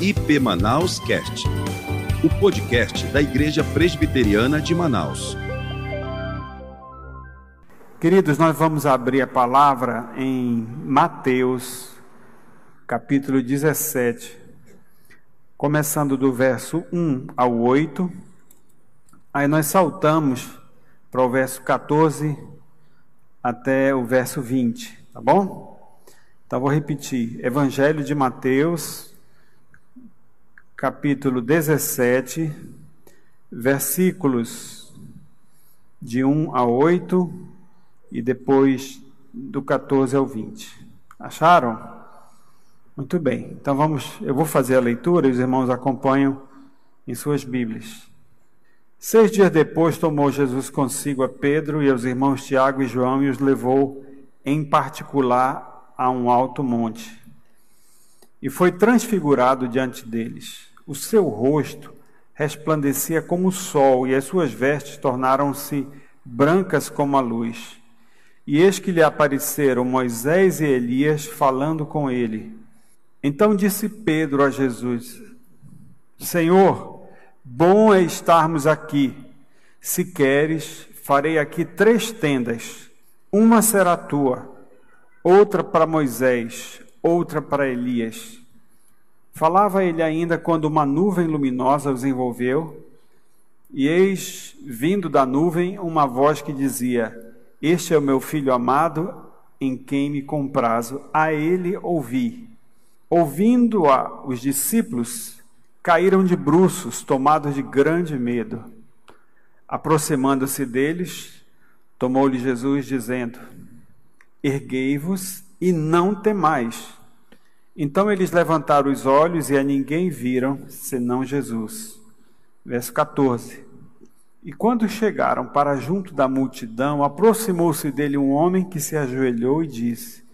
IP Manaus Cast, o podcast da Igreja Presbiteriana de Manaus. Queridos, nós vamos abrir a palavra em Mateus, capítulo 17, começando do verso 1 ao 8. Aí nós saltamos para o verso 14 até o verso 20, tá bom? Então vou repetir. Evangelho de Mateus, capítulo 17, versículos de 1 a 8 e depois do 14 ao 20. Acharam? Muito bem. Então vamos, eu vou fazer a leitura e os irmãos acompanham em suas Bíblias. Seis dias depois tomou Jesus consigo a Pedro e aos irmãos Tiago e João e os levou em particular a um alto monte. E foi transfigurado diante deles. O seu rosto resplandecia como o sol e as suas vestes tornaram-se brancas como a luz. E eis que lhe apareceram Moisés e Elias falando com ele. Então disse Pedro a Jesus: Senhor, Bom é estarmos aqui. Se queres, farei aqui três tendas. Uma será tua, outra para Moisés, outra para Elias. Falava ele ainda quando uma nuvem luminosa os envolveu, e eis, vindo da nuvem, uma voz que dizia: Este é o meu filho amado, em quem me comprazo, a ele ouvi. Ouvindo-a os discípulos, caíram de bruços, tomados de grande medo. Aproximando-se deles, tomou-lhe Jesus, dizendo: Erguei-vos e não temais. Então eles levantaram os olhos e a ninguém viram, senão Jesus. Verso 14. E quando chegaram para junto da multidão, aproximou-se dele um homem que se ajoelhou e disse: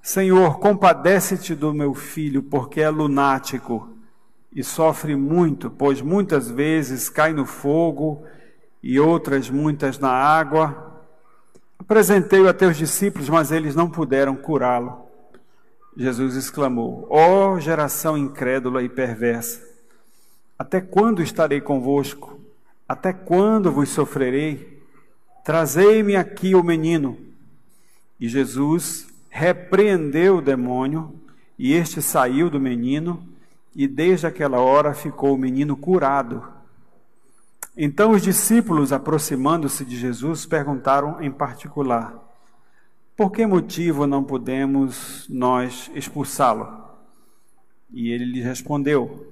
Senhor, compadece-te do meu filho, porque é lunático e sofre muito, pois muitas vezes cai no fogo e outras muitas na água. Apresentei-o a teus discípulos, mas eles não puderam curá-lo. Jesus exclamou: Ó oh, geração incrédula e perversa, até quando estarei convosco? Até quando vos sofrerei? Trazei-me aqui o menino. E Jesus repreendeu o demônio, e este saiu do menino e desde aquela hora ficou o menino curado. Então os discípulos, aproximando-se de Jesus, perguntaram em particular: Por que motivo não podemos nós expulsá-lo? E ele lhes respondeu: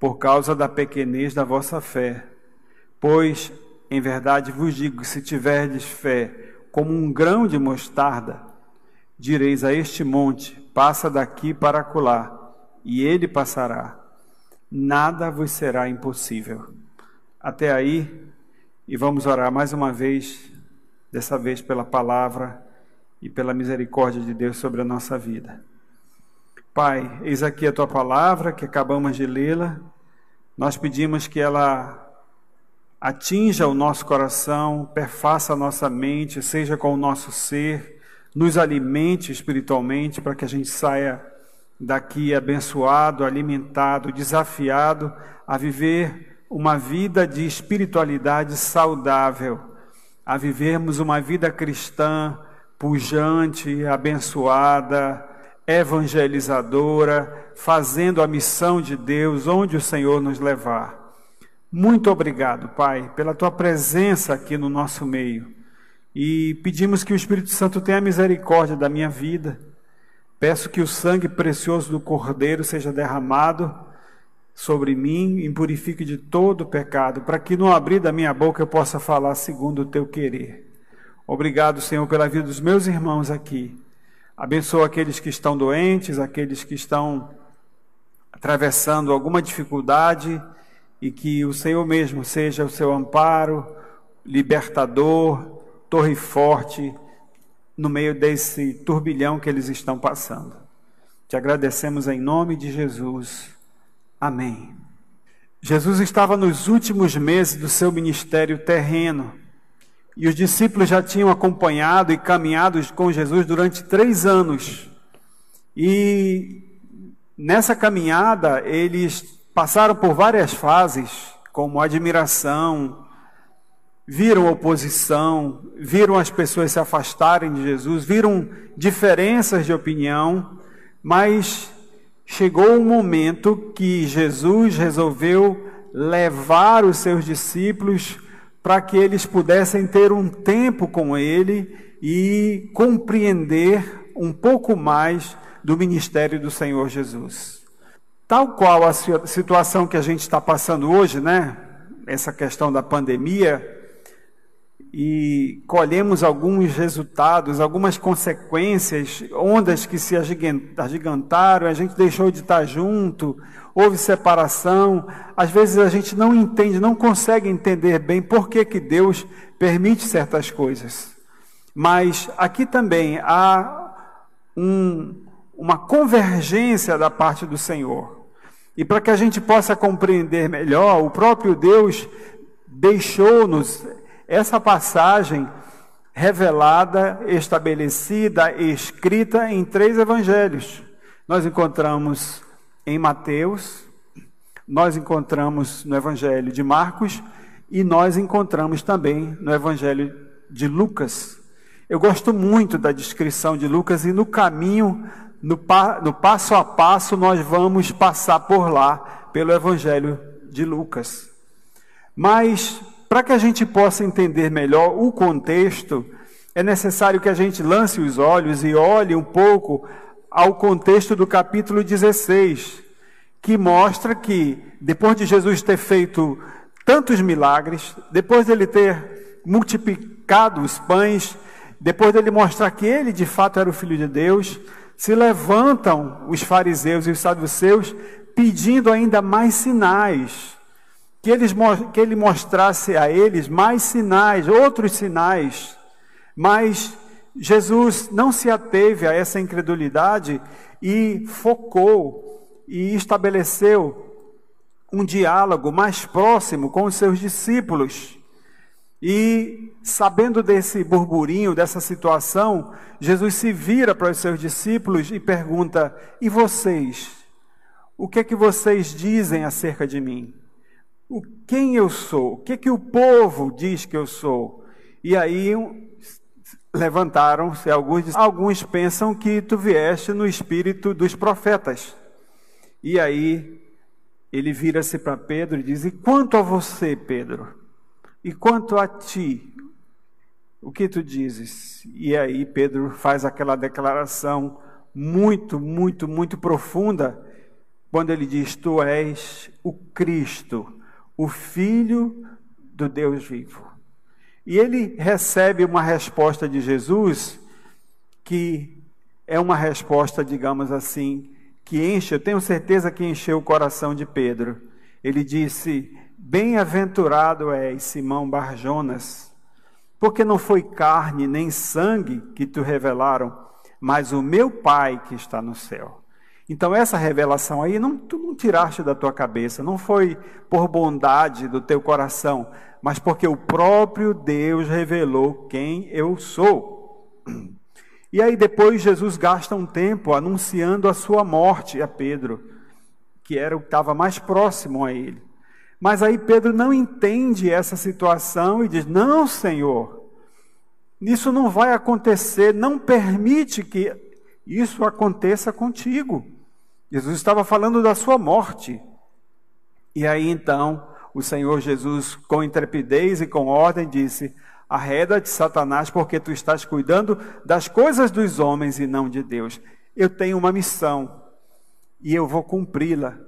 Por causa da pequenez da vossa fé. Pois, em verdade vos digo: se tiverdes fé como um grão de mostarda, direis a este monte: Passa daqui para acolá e ele passará. Nada vos será impossível. Até aí, e vamos orar mais uma vez, dessa vez pela palavra e pela misericórdia de Deus sobre a nossa vida. Pai, eis aqui a tua palavra que acabamos de lê-la. Nós pedimos que ela atinja o nosso coração, perfaça a nossa mente, seja com o nosso ser, nos alimente espiritualmente para que a gente saia daqui abençoado, alimentado, desafiado a viver uma vida de espiritualidade saudável, a vivermos uma vida cristã pujante, abençoada, evangelizadora, fazendo a missão de Deus onde o Senhor nos levar. Muito obrigado, Pai, pela tua presença aqui no nosso meio. E pedimos que o Espírito Santo tenha misericórdia da minha vida Peço que o sangue precioso do Cordeiro seja derramado sobre mim e purifique de todo o pecado, para que no abrir da minha boca eu possa falar segundo o teu querer. Obrigado, Senhor, pela vida dos meus irmãos aqui. Abençoa aqueles que estão doentes, aqueles que estão atravessando alguma dificuldade e que o Senhor mesmo seja o seu amparo, libertador, torre forte no meio desse turbilhão que eles estão passando. Te agradecemos em nome de Jesus. Amém. Jesus estava nos últimos meses do seu ministério terreno e os discípulos já tinham acompanhado e caminhado com Jesus durante três anos. E Nessa caminhada, eles passaram por várias fases, como admiração, viram oposição, viram as pessoas se afastarem de Jesus, viram diferenças de opinião, mas chegou um momento que Jesus resolveu levar os seus discípulos para que eles pudessem ter um tempo com ele e compreender um pouco mais do ministério do Senhor Jesus. Tal qual a situação que a gente está passando hoje, né? Essa questão da pandemia, e colhemos alguns resultados, algumas consequências, ondas que se agigantaram, a gente deixou de estar junto, houve separação. Às vezes a gente não entende, não consegue entender bem por que, que Deus permite certas coisas. Mas aqui também há um, uma convergência da parte do Senhor. E para que a gente possa compreender melhor, o próprio Deus deixou-nos essa passagem revelada, estabelecida, escrita em três evangelhos. Nós encontramos em Mateus, nós encontramos no Evangelho de Marcos e nós encontramos também no Evangelho de Lucas. Eu gosto muito da descrição de Lucas e no caminho, no, pa, no passo a passo, nós vamos passar por lá, pelo Evangelho de Lucas. Mas para que a gente possa entender melhor o contexto, é necessário que a gente lance os olhos e olhe um pouco ao contexto do capítulo 16, que mostra que depois de Jesus ter feito tantos milagres, depois dele ter multiplicado os pães, depois dele mostrar que ele de fato era o filho de Deus, se levantam os fariseus e os saduceus pedindo ainda mais sinais que, eles, que ele mostrasse a eles mais sinais, outros sinais, mas Jesus não se ateve a essa incredulidade e focou e estabeleceu um diálogo mais próximo com os seus discípulos. E sabendo desse burburinho, dessa situação, Jesus se vira para os seus discípulos e pergunta: "E vocês? O que é que vocês dizem acerca de mim?" O quem eu sou, o que, que o povo diz que eu sou. E aí levantaram-se alguns, alguns pensam que tu vieste no espírito dos profetas. E aí ele vira-se para Pedro e diz: E quanto a você, Pedro? E quanto a ti? O que tu dizes? E aí Pedro faz aquela declaração muito, muito, muito profunda, quando ele diz: Tu és o Cristo, o Filho do Deus vivo. E ele recebe uma resposta de Jesus que é uma resposta, digamos assim, que enche, eu tenho certeza que encheu o coração de Pedro. Ele disse: Bem-aventurado és, Simão Barjonas, porque não foi carne nem sangue que te revelaram, mas o meu Pai que está no céu. Então, essa revelação aí, não, tu não tiraste da tua cabeça, não foi por bondade do teu coração, mas porque o próprio Deus revelou quem eu sou. E aí, depois, Jesus gasta um tempo anunciando a sua morte a Pedro, que era o que estava mais próximo a ele. Mas aí Pedro não entende essa situação e diz: Não, Senhor, isso não vai acontecer, não permite que isso aconteça contigo. Jesus estava falando da sua morte. E aí então o Senhor Jesus, com intrepidez e com ordem, disse: Arreda-te, Satanás, porque tu estás cuidando das coisas dos homens e não de Deus. Eu tenho uma missão e eu vou cumpri-la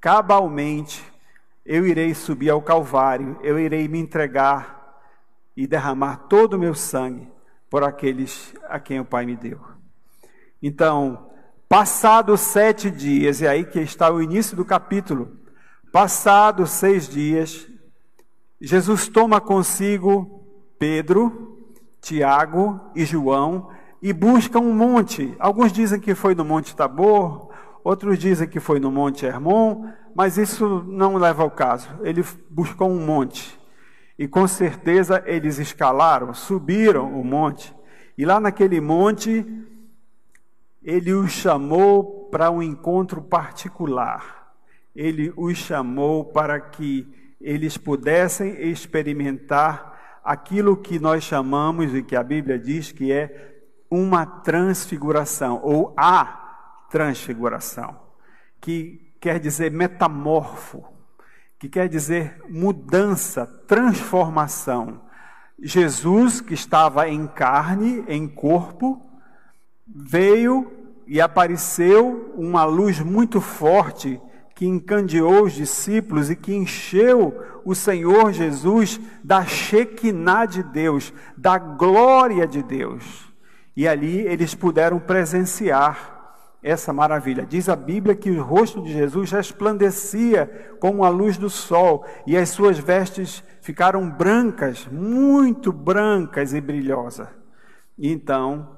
cabalmente. Eu irei subir ao Calvário, eu irei me entregar e derramar todo o meu sangue por aqueles a quem o Pai me deu. Então, Passados sete dias, e aí que está o início do capítulo. Passados seis dias, Jesus toma consigo Pedro, Tiago e João e busca um monte. Alguns dizem que foi no Monte Tabor, outros dizem que foi no Monte Hermon, mas isso não leva ao caso. Ele buscou um monte. E com certeza eles escalaram, subiram o monte. E lá naquele monte ele os chamou para um encontro particular. Ele os chamou para que eles pudessem experimentar aquilo que nós chamamos e que a Bíblia diz que é uma transfiguração ou a transfiguração, que quer dizer metamorfo, que quer dizer mudança, transformação. Jesus, que estava em carne, em corpo, veio e apareceu uma luz muito forte que encandeou os discípulos e que encheu o Senhor Jesus da Shekinah de Deus, da glória de Deus. E ali eles puderam presenciar essa maravilha. Diz a Bíblia que o rosto de Jesus resplandecia como a luz do sol e as suas vestes ficaram brancas, muito brancas e brilhosas. Então,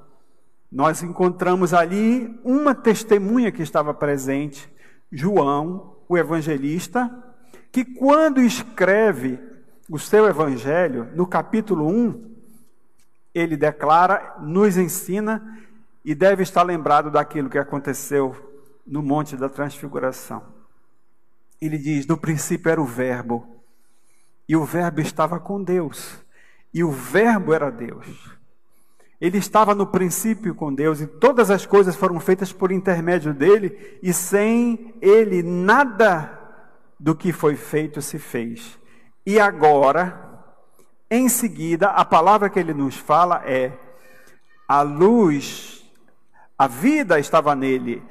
nós encontramos ali uma testemunha que estava presente, João, o evangelista, que quando escreve o seu evangelho, no capítulo 1, ele declara, nos ensina e deve estar lembrado daquilo que aconteceu no Monte da Transfiguração. Ele diz: No princípio era o Verbo, e o Verbo estava com Deus, e o Verbo era Deus. Ele estava no princípio com Deus e todas as coisas foram feitas por intermédio dele, e sem ele nada do que foi feito se fez. E agora, em seguida, a palavra que ele nos fala é: a luz, a vida estava nele,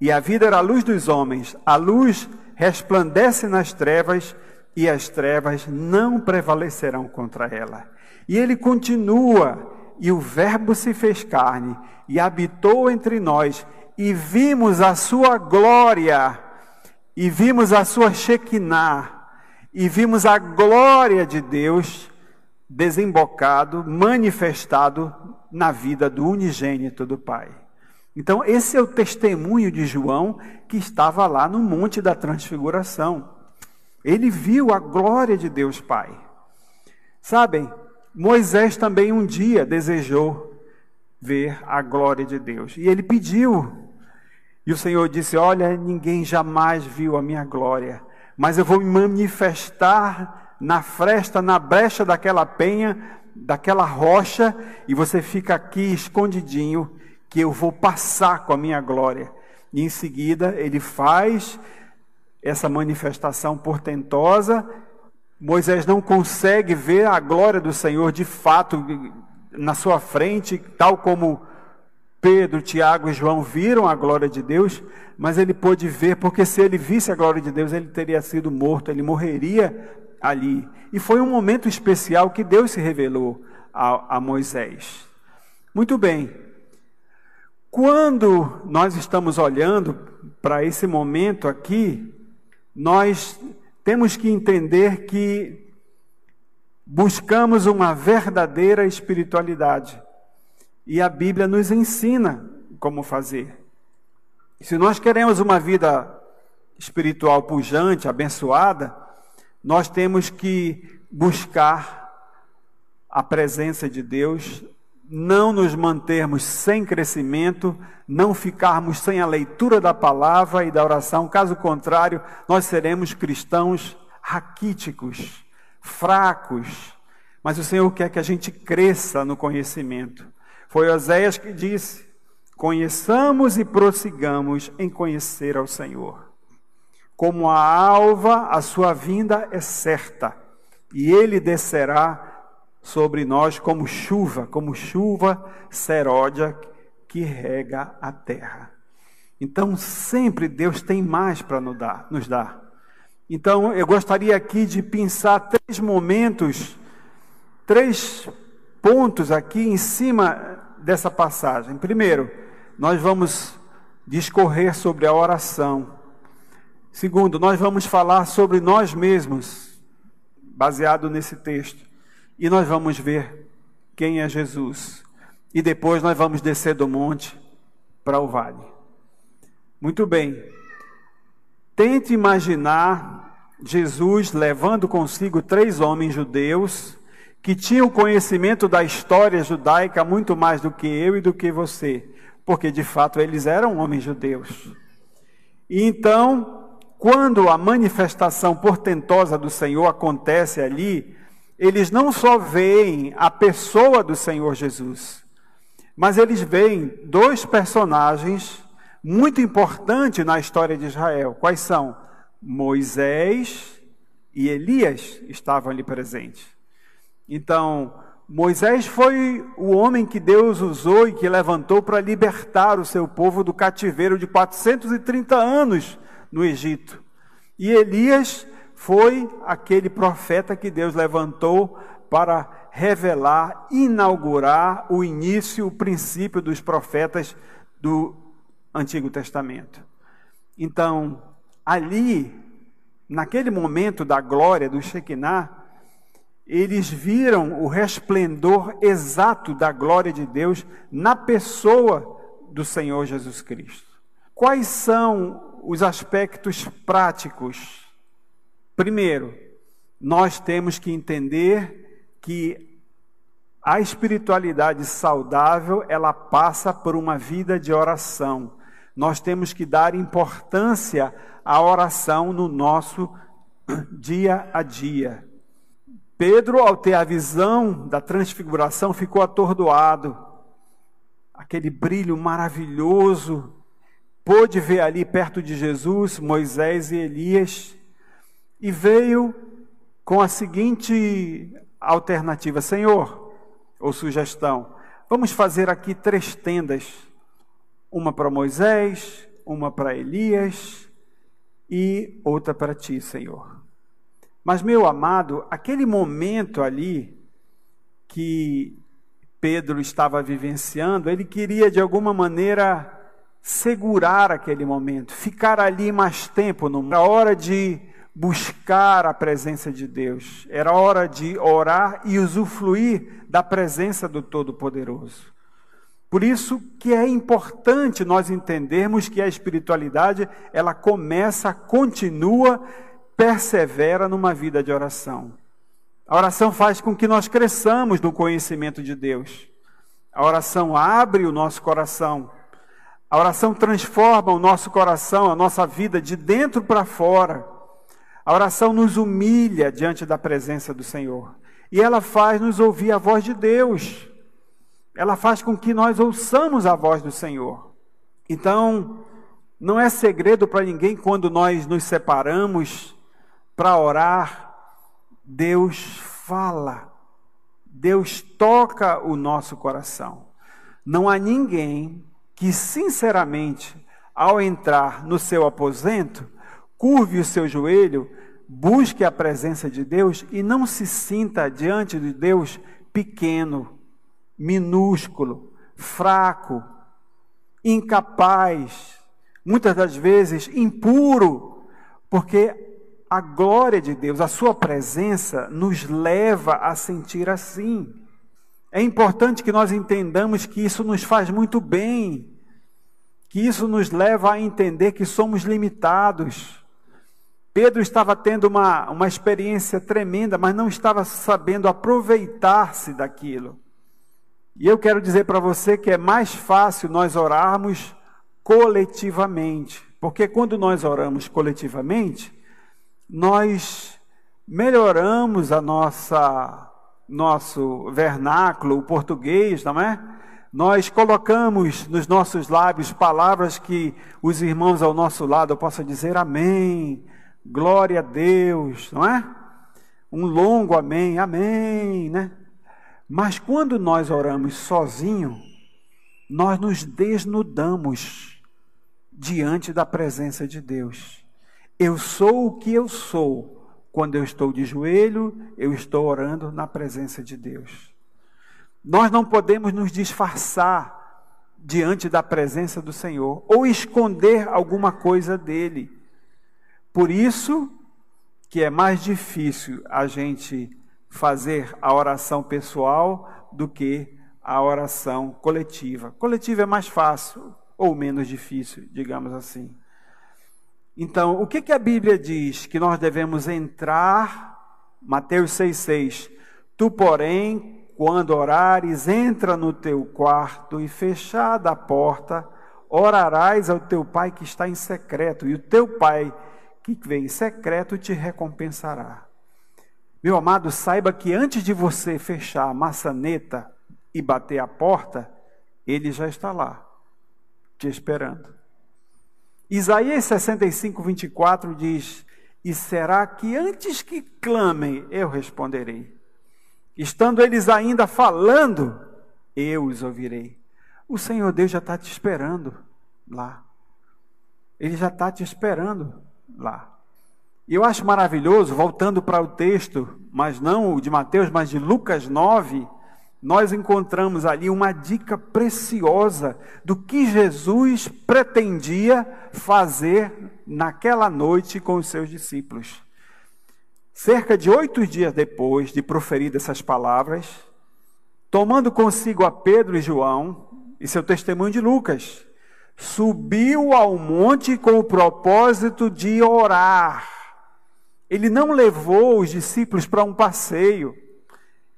e a vida era a luz dos homens. A luz resplandece nas trevas, e as trevas não prevalecerão contra ela. E ele continua e o Verbo se fez carne e habitou entre nós, e vimos a sua glória, e vimos a sua Shekinah, e vimos a glória de Deus desembocado, manifestado na vida do unigênito do Pai. Então, esse é o testemunho de João que estava lá no Monte da Transfiguração. Ele viu a glória de Deus Pai. Sabem, Moisés também um dia desejou ver a glória de Deus. E ele pediu. E o Senhor disse: Olha, ninguém jamais viu a minha glória, mas eu vou me manifestar na fresta, na brecha daquela penha, daquela rocha, e você fica aqui escondidinho, que eu vou passar com a minha glória. E em seguida ele faz essa manifestação portentosa Moisés não consegue ver a glória do Senhor de fato na sua frente, tal como Pedro, Tiago e João viram a glória de Deus, mas ele pôde ver, porque se ele visse a glória de Deus, ele teria sido morto, ele morreria ali. E foi um momento especial que Deus se revelou a, a Moisés. Muito bem, quando nós estamos olhando para esse momento aqui, nós temos que entender que buscamos uma verdadeira espiritualidade. E a Bíblia nos ensina como fazer. Se nós queremos uma vida espiritual pujante, abençoada, nós temos que buscar a presença de Deus não nos mantermos sem crescimento, não ficarmos sem a leitura da palavra e da oração, caso contrário, nós seremos cristãos raquíticos, fracos. Mas o Senhor quer que a gente cresça no conhecimento. Foi Oséias que disse: Conheçamos e prossigamos em conhecer ao Senhor. Como a alva, a sua vinda é certa, e ele descerá sobre nós como chuva, como chuva seródia que rega a terra. Então, sempre Deus tem mais para nos dar, nos dar. Então, eu gostaria aqui de pensar três momentos, três pontos aqui em cima dessa passagem. Primeiro, nós vamos discorrer sobre a oração. Segundo, nós vamos falar sobre nós mesmos, baseado nesse texto e nós vamos ver quem é Jesus. E depois nós vamos descer do monte para o vale. Muito bem. Tente imaginar Jesus levando consigo três homens judeus que tinham conhecimento da história judaica muito mais do que eu e do que você. porque de fato eles eram homens judeus. E então, quando a manifestação portentosa do Senhor acontece ali, eles não só veem a pessoa do Senhor Jesus, mas eles veem dois personagens muito importantes na história de Israel. Quais são? Moisés e Elias estavam ali presentes. Então, Moisés foi o homem que Deus usou e que levantou para libertar o seu povo do cativeiro de 430 anos no Egito. E Elias foi aquele profeta que Deus levantou para revelar, inaugurar o início, o princípio dos profetas do Antigo Testamento. Então, ali, naquele momento da glória do Shekinah, eles viram o resplendor exato da glória de Deus na pessoa do Senhor Jesus Cristo. Quais são os aspectos práticos Primeiro, nós temos que entender que a espiritualidade saudável, ela passa por uma vida de oração. Nós temos que dar importância à oração no nosso dia a dia. Pedro, ao ter a visão da transfiguração, ficou atordoado. Aquele brilho maravilhoso, pôde ver ali perto de Jesus Moisés e Elias e veio com a seguinte alternativa: Senhor, ou sugestão, vamos fazer aqui três tendas: uma para Moisés, uma para Elias e outra para ti, Senhor. Mas, meu amado, aquele momento ali que Pedro estava vivenciando, ele queria de alguma maneira segurar aquele momento, ficar ali mais tempo, na hora de buscar a presença de Deus, era hora de orar e usufruir da presença do Todo-Poderoso. Por isso que é importante nós entendermos que a espiritualidade, ela começa, continua, persevera numa vida de oração. A oração faz com que nós cresçamos no conhecimento de Deus. A oração abre o nosso coração. A oração transforma o nosso coração, a nossa vida de dentro para fora. A oração nos humilha diante da presença do Senhor. E ela faz nos ouvir a voz de Deus. Ela faz com que nós ouçamos a voz do Senhor. Então, não é segredo para ninguém quando nós nos separamos para orar, Deus fala. Deus toca o nosso coração. Não há ninguém que, sinceramente, ao entrar no seu aposento, curve o seu joelho, busque a presença de Deus e não se sinta diante de Deus pequeno, minúsculo, fraco, incapaz, muitas das vezes impuro, porque a glória de Deus, a Sua presença, nos leva a sentir assim. É importante que nós entendamos que isso nos faz muito bem, que isso nos leva a entender que somos limitados Pedro estava tendo uma, uma experiência tremenda, mas não estava sabendo aproveitar-se daquilo. E eu quero dizer para você que é mais fácil nós orarmos coletivamente, porque quando nós oramos coletivamente, nós melhoramos a nossa nosso vernáculo, o português, não é? Nós colocamos nos nossos lábios palavras que os irmãos ao nosso lado possam dizer amém, glória a Deus, não é? Um longo amém, amém, né? Mas quando nós oramos sozinho, nós nos desnudamos diante da presença de Deus. Eu sou o que eu sou. Quando eu estou de joelho, eu estou orando na presença de Deus. Nós não podemos nos disfarçar diante da presença do Senhor ou esconder alguma coisa dele. Por isso que é mais difícil a gente fazer a oração pessoal do que a oração coletiva. Coletiva é mais fácil ou menos difícil, digamos assim. Então, o que, que a Bíblia diz? Que nós devemos entrar, Mateus 6,6. Tu, porém, quando orares, entra no teu quarto e fechada a porta, orarás ao teu pai que está em secreto, e o teu pai que vem em secreto te recompensará. Meu amado, saiba que antes de você fechar a maçaneta e bater a porta, ele já está lá, te esperando. Isaías 65, 24 diz: E será que antes que clamem, eu responderei? Estando eles ainda falando, eu os ouvirei. O Senhor Deus já está te esperando lá. Ele já está te esperando lá. E eu acho maravilhoso, voltando para o texto, mas não o de Mateus, mas de Lucas 9, nós encontramos ali uma dica preciosa do que Jesus pretendia fazer naquela noite com os seus discípulos. Cerca de oito dias depois de proferir essas palavras, tomando consigo a Pedro e João, e seu testemunho de Lucas, subiu ao monte com o propósito de orar. Ele não levou os discípulos para um passeio,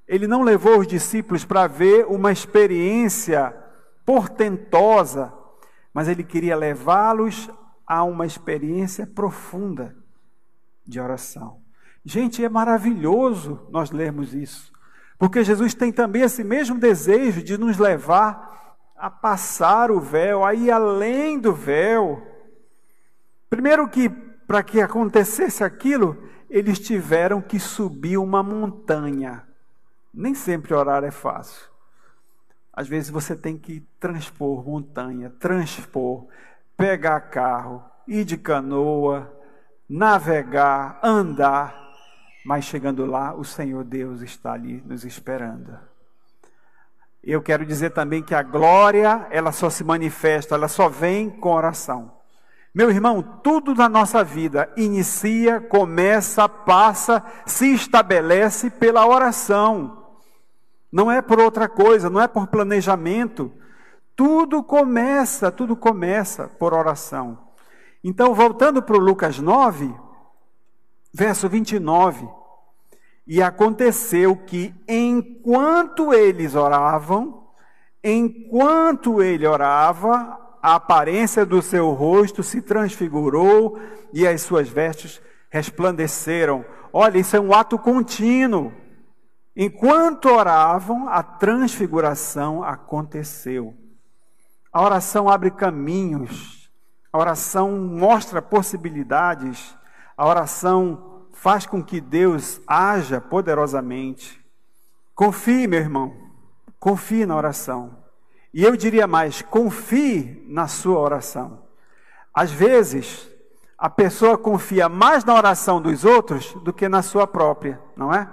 ele não levou os discípulos para ver uma experiência portentosa, mas ele queria levá-los a uma experiência profunda de oração. Gente, é maravilhoso nós lermos isso, porque Jesus tem também esse mesmo desejo de nos levar a passar o véu, a ir além do véu. Primeiro que para que acontecesse aquilo, eles tiveram que subir uma montanha. Nem sempre orar é fácil. Às vezes você tem que transpor montanha, transpor, pegar carro, ir de canoa, navegar, andar mas chegando lá, o Senhor Deus está ali nos esperando. Eu quero dizer também que a glória, ela só se manifesta, ela só vem com oração. Meu irmão, tudo na nossa vida inicia, começa, passa, se estabelece pela oração. Não é por outra coisa, não é por planejamento. Tudo começa, tudo começa por oração. Então, voltando para Lucas 9, verso 29. E aconteceu que enquanto eles oravam, enquanto ele orava, a aparência do seu rosto se transfigurou e as suas vestes resplandeceram. Olha, isso é um ato contínuo. Enquanto oravam, a transfiguração aconteceu. A oração abre caminhos, a oração mostra possibilidades, a oração faz com que Deus haja poderosamente. Confie, meu irmão, confie na oração. E eu diria mais: confie na sua oração. Às vezes, a pessoa confia mais na oração dos outros do que na sua própria, não é?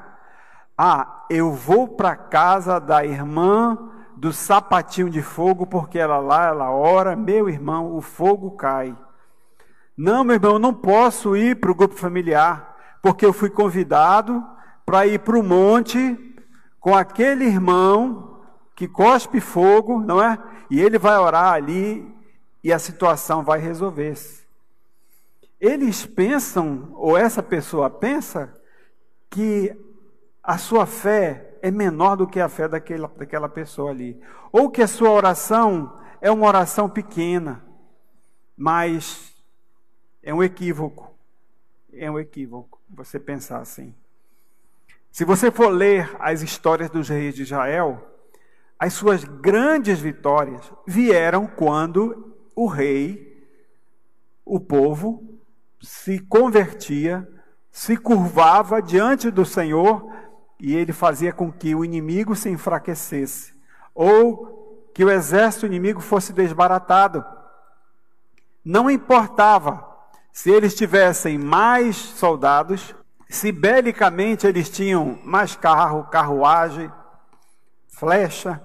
Ah, eu vou para casa da irmã do sapatinho de fogo, porque ela lá, ela ora, meu irmão, o fogo cai. Não, meu irmão, eu não posso ir para o grupo familiar, porque eu fui convidado para ir para o monte com aquele irmão que cospe fogo, não é? E ele vai orar ali e a situação vai resolver-se. Eles pensam, ou essa pessoa pensa, que a sua fé é menor do que a fé daquela, daquela pessoa ali. Ou que a sua oração é uma oração pequena, mas é um equívoco. É um equívoco você pensar assim. Se você for ler as histórias dos reis de Israel, as suas grandes vitórias vieram quando o rei, o povo, se convertia, se curvava diante do Senhor e ele fazia com que o inimigo se enfraquecesse ou que o exército inimigo fosse desbaratado. Não importava se eles tivessem mais soldados, se belicamente eles tinham mais carro, carruagem, flecha,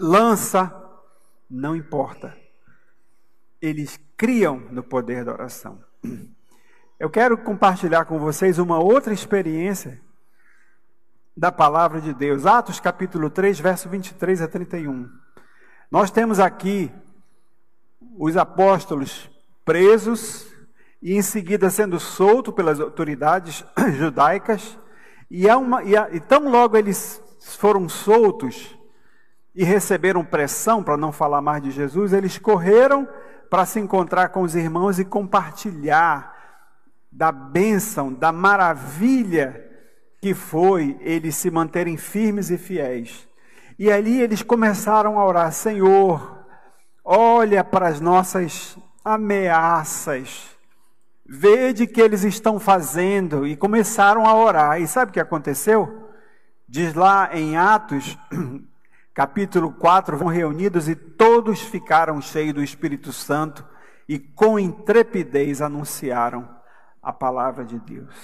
lança, não importa. Eles criam no poder da oração. Eu quero compartilhar com vocês uma outra experiência da palavra de Deus. Atos capítulo 3, verso 23 a 31. Nós temos aqui os apóstolos presos e em seguida sendo solto pelas autoridades judaicas, e, uma, e, e tão logo eles foram soltos e receberam pressão para não falar mais de Jesus, eles correram para se encontrar com os irmãos e compartilhar da bênção, da maravilha que foi eles se manterem firmes e fiéis. E ali eles começaram a orar: Senhor, olha para as nossas ameaças, vede que eles estão fazendo, e começaram a orar. E sabe o que aconteceu? Diz lá em Atos, capítulo 4, vão reunidos e todos ficaram cheios do Espírito Santo e com intrepidez anunciaram a palavra de Deus.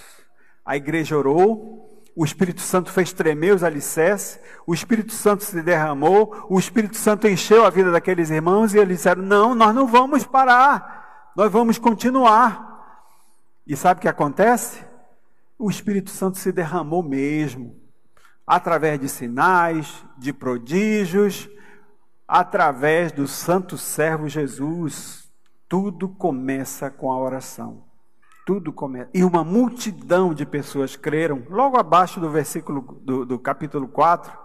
A igreja orou, o Espírito Santo fez tremer os alicerces, o Espírito Santo se derramou, o Espírito Santo encheu a vida daqueles irmãos e eles disseram: Não, nós não vamos parar, nós vamos continuar. E sabe o que acontece? O Espírito Santo se derramou mesmo, através de sinais, de prodígios, através do santo servo Jesus. Tudo começa com a oração. Tudo começa. E uma multidão de pessoas creram. Logo abaixo do versículo do, do capítulo 4,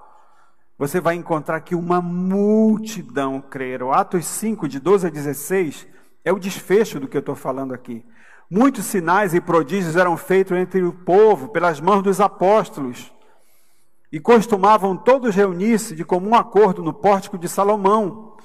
você vai encontrar que uma multidão creram. Atos 5, de 12 a 16, é o desfecho do que eu estou falando aqui. Muitos sinais e prodígios eram feitos entre o povo, pelas mãos dos apóstolos. E costumavam todos reunir-se de comum acordo no pórtico de Salomão.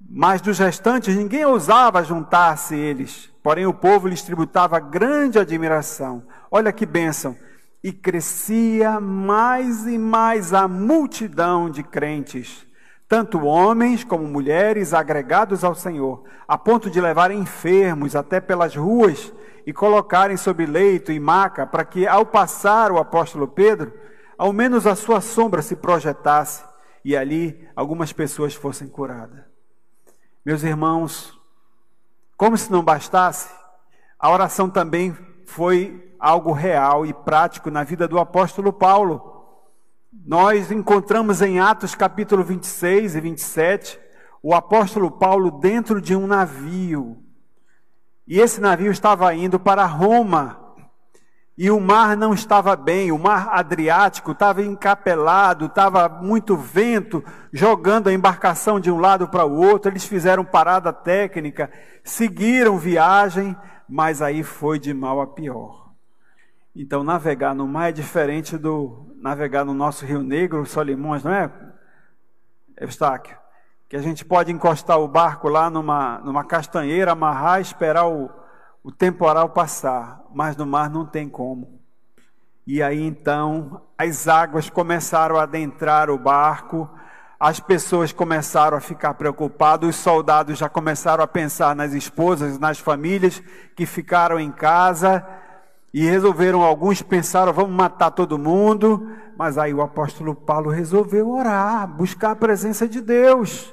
Mas dos restantes ninguém ousava juntar-se eles Porém, o povo lhes tributava grande admiração. Olha que bênção! E crescia mais e mais a multidão de crentes, tanto homens como mulheres agregados ao Senhor, a ponto de levarem enfermos até pelas ruas e colocarem sob leito e maca, para que, ao passar o apóstolo Pedro, ao menos a sua sombra se projetasse e ali algumas pessoas fossem curadas. Meus irmãos, como se não bastasse, a oração também foi algo real e prático na vida do apóstolo Paulo. Nós encontramos em Atos capítulo 26 e 27 o apóstolo Paulo dentro de um navio. E esse navio estava indo para Roma. E o mar não estava bem, o mar Adriático estava encapelado, estava muito vento, jogando a embarcação de um lado para o outro. Eles fizeram parada técnica, seguiram viagem, mas aí foi de mal a pior. Então, navegar no mar é diferente do navegar no nosso Rio Negro, Solimões, não é, Eustáquio? Que a gente pode encostar o barco lá numa, numa castanheira, amarrar, esperar o o temporal passar, mas no mar não tem como. E aí então as águas começaram a adentrar o barco, as pessoas começaram a ficar preocupadas, os soldados já começaram a pensar nas esposas, nas famílias que ficaram em casa e resolveram, alguns pensaram, vamos matar todo mundo, mas aí o apóstolo Paulo resolveu orar, buscar a presença de Deus.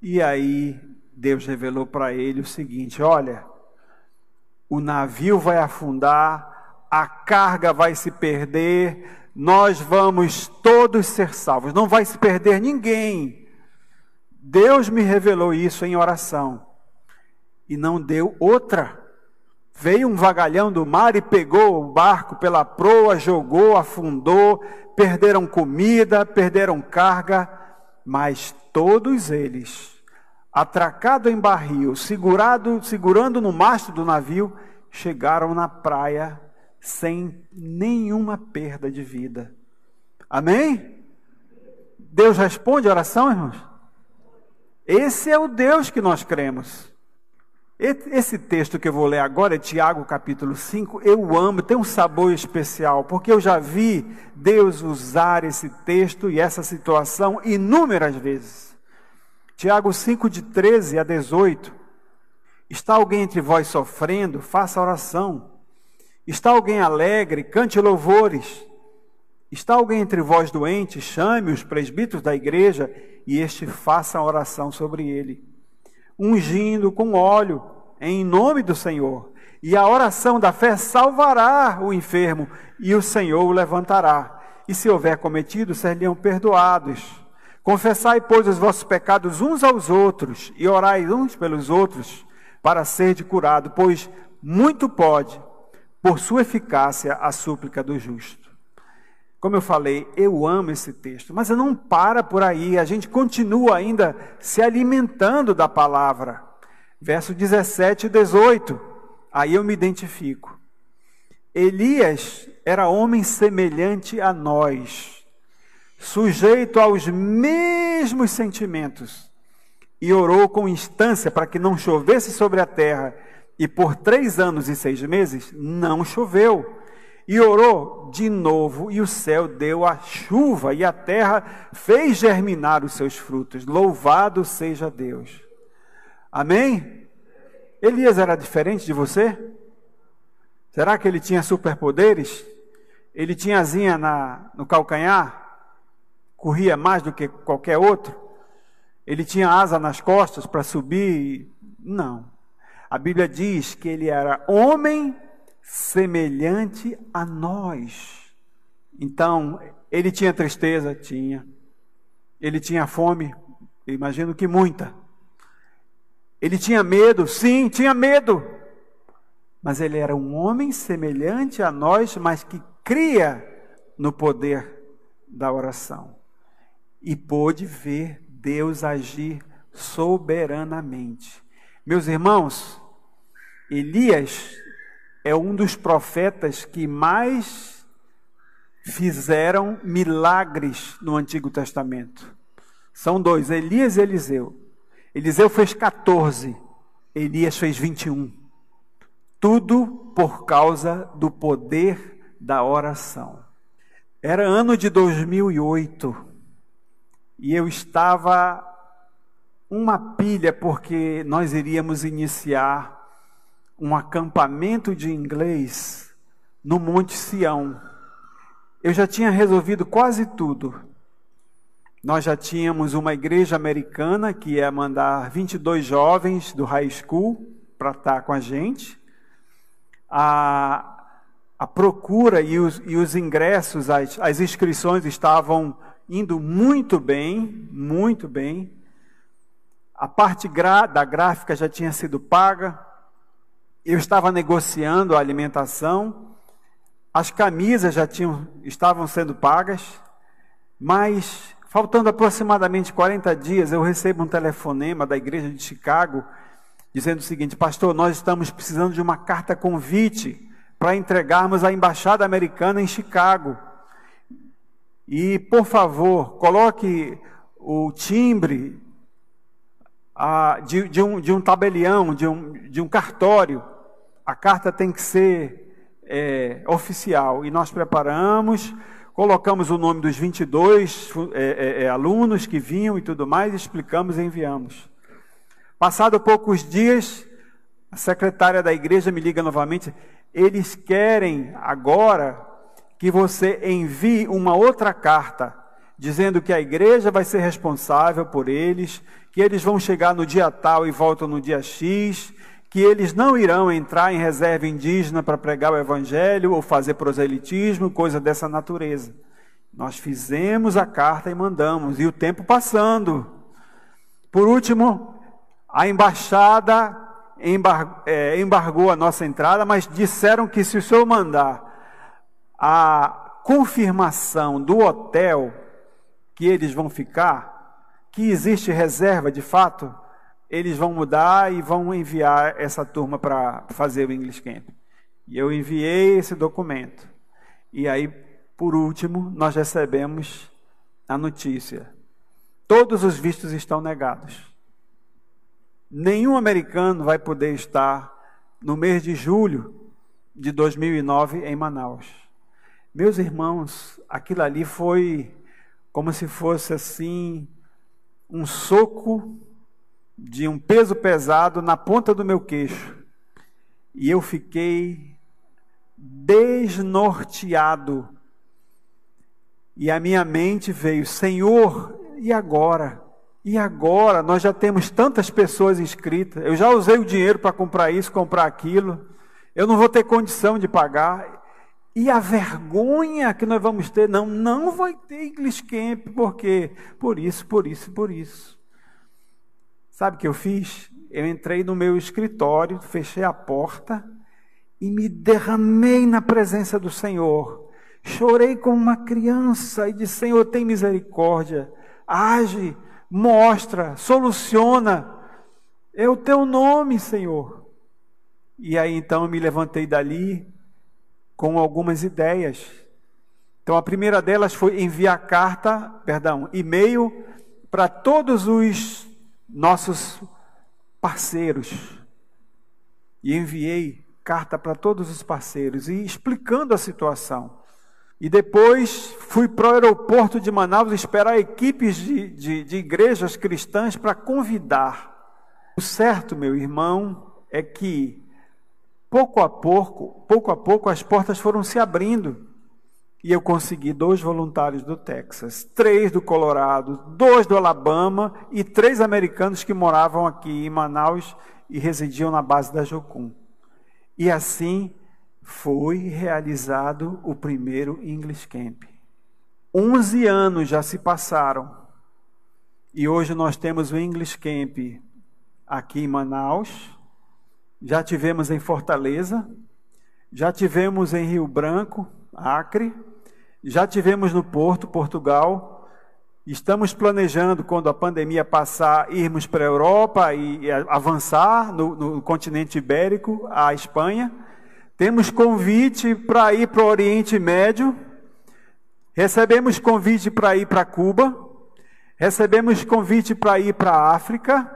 E aí Deus revelou para ele o seguinte: olha, o navio vai afundar, a carga vai se perder, nós vamos todos ser salvos, não vai se perder ninguém. Deus me revelou isso em oração e não deu outra. Veio um vagalhão do mar e pegou o barco pela proa, jogou, afundou, perderam comida, perderam carga, mas todos eles atracado em barril, segurado, segurando no mastro do navio, chegaram na praia sem nenhuma perda de vida. Amém? Deus responde a oração, irmãos? Esse é o Deus que nós cremos. Esse texto que eu vou ler agora é Tiago capítulo 5. Eu amo, tem um sabor especial, porque eu já vi Deus usar esse texto e essa situação inúmeras vezes. Tiago 5, de 13 a 18. Está alguém entre vós sofrendo? Faça oração. Está alguém alegre? Cante louvores. Está alguém entre vós doente? Chame os presbíteros da igreja e este faça oração sobre ele, ungindo com óleo em nome do Senhor. E a oração da fé salvará o enfermo e o Senhor o levantará. E se houver cometido, seriam perdoados. Confessai, pois, os vossos pecados uns aos outros e orai uns pelos outros para ser de curado, pois muito pode, por sua eficácia, a súplica do justo. Como eu falei, eu amo esse texto, mas não para por aí, a gente continua ainda se alimentando da palavra. Verso 17 e 18, aí eu me identifico. Elias era homem semelhante a nós, sujeito aos mesmos sentimentos, e orou com instância para que não chovesse sobre a terra, e por três anos e seis meses não choveu. E orou de novo, e o céu deu a chuva, e a terra fez germinar os seus frutos. Louvado seja Deus. Amém? Elias era diferente de você? Será que ele tinha superpoderes? Ele tinha asinha na, no calcanhar? Corria mais do que qualquer outro? Ele tinha asa nas costas para subir? Não. A Bíblia diz que ele era homem semelhante a nós. Então, ele tinha tristeza? Tinha. Ele tinha fome? Imagino que muita. Ele tinha medo? Sim, tinha medo. Mas ele era um homem semelhante a nós, mas que cria no poder da oração. E pôde ver Deus agir soberanamente. Meus irmãos, Elias é um dos profetas que mais fizeram milagres no Antigo Testamento. São dois, Elias e Eliseu. Eliseu fez 14, Elias fez 21. Tudo por causa do poder da oração. Era ano de 2008 e eu estava uma pilha porque nós iríamos iniciar um acampamento de inglês no Monte Sião. Eu já tinha resolvido quase tudo. Nós já tínhamos uma igreja americana que ia mandar 22 jovens do high school para estar com a gente. A, a procura e os, e os ingressos, as, as inscrições estavam indo muito bem, muito bem. A parte gra, da gráfica já tinha sido paga, eu estava negociando a alimentação, as camisas já tinham, estavam sendo pagas, mas faltando aproximadamente 40 dias, eu recebo um telefonema da igreja de Chicago dizendo o seguinte: Pastor, nós estamos precisando de uma carta convite para entregarmos à embaixada americana em Chicago. E, por favor, coloque o timbre ah, de, de, um, de um tabelião, de um, de um cartório. A carta tem que ser é, oficial. E nós preparamos, colocamos o nome dos 22 é, é, é, alunos que vinham e tudo mais, explicamos e enviamos. Passado poucos dias, a secretária da igreja me liga novamente. Eles querem agora que você envie uma outra carta dizendo que a igreja vai ser responsável por eles, que eles vão chegar no dia tal e voltam no dia X, que eles não irão entrar em reserva indígena para pregar o evangelho ou fazer proselitismo, coisa dessa natureza. Nós fizemos a carta e mandamos, e o tempo passando. Por último, a embaixada é, embargou a nossa entrada, mas disseram que se o senhor mandar a confirmação do hotel que eles vão ficar, que existe reserva de fato, eles vão mudar e vão enviar essa turma para fazer o English Camp. E eu enviei esse documento. E aí, por último, nós recebemos a notícia: todos os vistos estão negados. Nenhum americano vai poder estar no mês de julho de 2009 em Manaus. Meus irmãos, aquilo ali foi como se fosse assim um soco de um peso pesado na ponta do meu queixo. E eu fiquei desnorteado. E a minha mente veio: Senhor, e agora? E agora? Nós já temos tantas pessoas inscritas. Eu já usei o dinheiro para comprar isso, comprar aquilo. Eu não vou ter condição de pagar. E a vergonha que nós vamos ter, não, não vai ter English Camp, por quê? Por isso, por isso, por isso. Sabe o que eu fiz? Eu entrei no meu escritório, fechei a porta e me derramei na presença do Senhor. Chorei como uma criança e disse: Senhor, tem misericórdia, age, mostra, soluciona. É o teu nome, Senhor. E aí então eu me levantei dali com algumas ideias. Então a primeira delas foi enviar carta, perdão, e-mail para todos os nossos parceiros. E enviei carta para todos os parceiros e explicando a situação. E depois fui para o aeroporto de Manaus esperar equipes de, de, de igrejas cristãs para convidar. O certo, meu irmão, é que pouco a pouco, pouco a pouco as portas foram se abrindo. E eu consegui dois voluntários do Texas, três do Colorado, dois do Alabama e três americanos que moravam aqui em Manaus e residiam na base da Jocum. E assim foi realizado o primeiro English Camp. 11 anos já se passaram e hoje nós temos o English Camp aqui em Manaus, já tivemos em Fortaleza, já tivemos em Rio Branco, Acre, já tivemos no Porto, Portugal. Estamos planejando, quando a pandemia passar, irmos para a Europa e avançar no, no continente ibérico, a Espanha. Temos convite para ir para o Oriente Médio, recebemos convite para ir para Cuba, recebemos convite para ir para a África,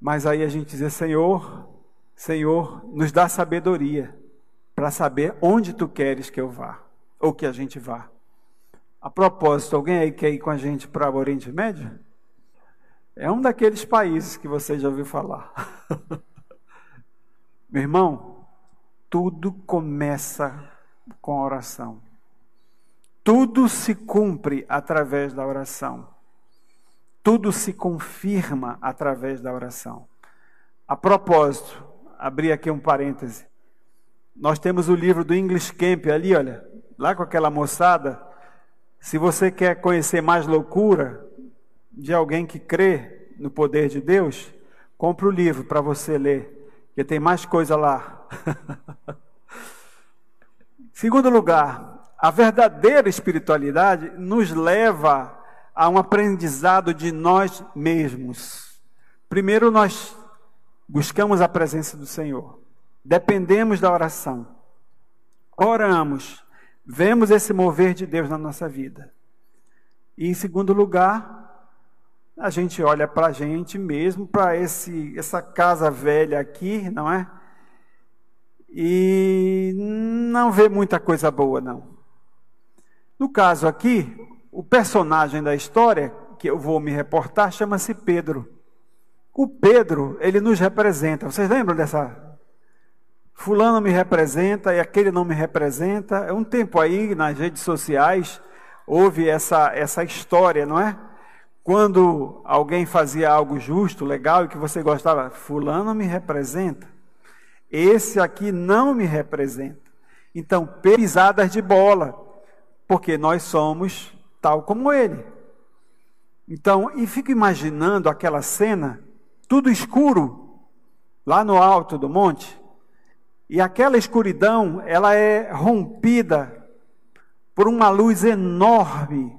mas aí a gente diz: Senhor, Senhor, nos dá sabedoria para saber onde tu queres que eu vá, ou que a gente vá. A propósito, alguém aí quer ir com a gente para o Oriente Médio? É um daqueles países que você já ouviu falar. Meu irmão, tudo começa com a oração. Tudo se cumpre através da oração. Tudo se confirma através da oração. A propósito, abri aqui um parêntese. Nós temos o livro do English Camp ali, olha, lá com aquela moçada. Se você quer conhecer mais loucura de alguém que crê no poder de Deus, compre o livro para você ler, que tem mais coisa lá. Segundo lugar, a verdadeira espiritualidade nos leva a um aprendizado de nós mesmos. Primeiro, nós buscamos a presença do Senhor, dependemos da oração, oramos, vemos esse mover de Deus na nossa vida. E em segundo lugar, a gente olha para a gente mesmo, para essa casa velha aqui, não é? e não vê muita coisa boa, não. No caso aqui, o personagem da história que eu vou me reportar chama-se Pedro. O Pedro, ele nos representa. Vocês lembram dessa? Fulano me representa e aquele não me representa. É um tempo aí nas redes sociais houve essa, essa história, não é? Quando alguém fazia algo justo, legal e que você gostava, Fulano me representa. Esse aqui não me representa. Então, pisadas de bola, porque nós somos tal como ele. Então, e fico imaginando aquela cena, tudo escuro, lá no alto do monte, e aquela escuridão, ela é rompida por uma luz enorme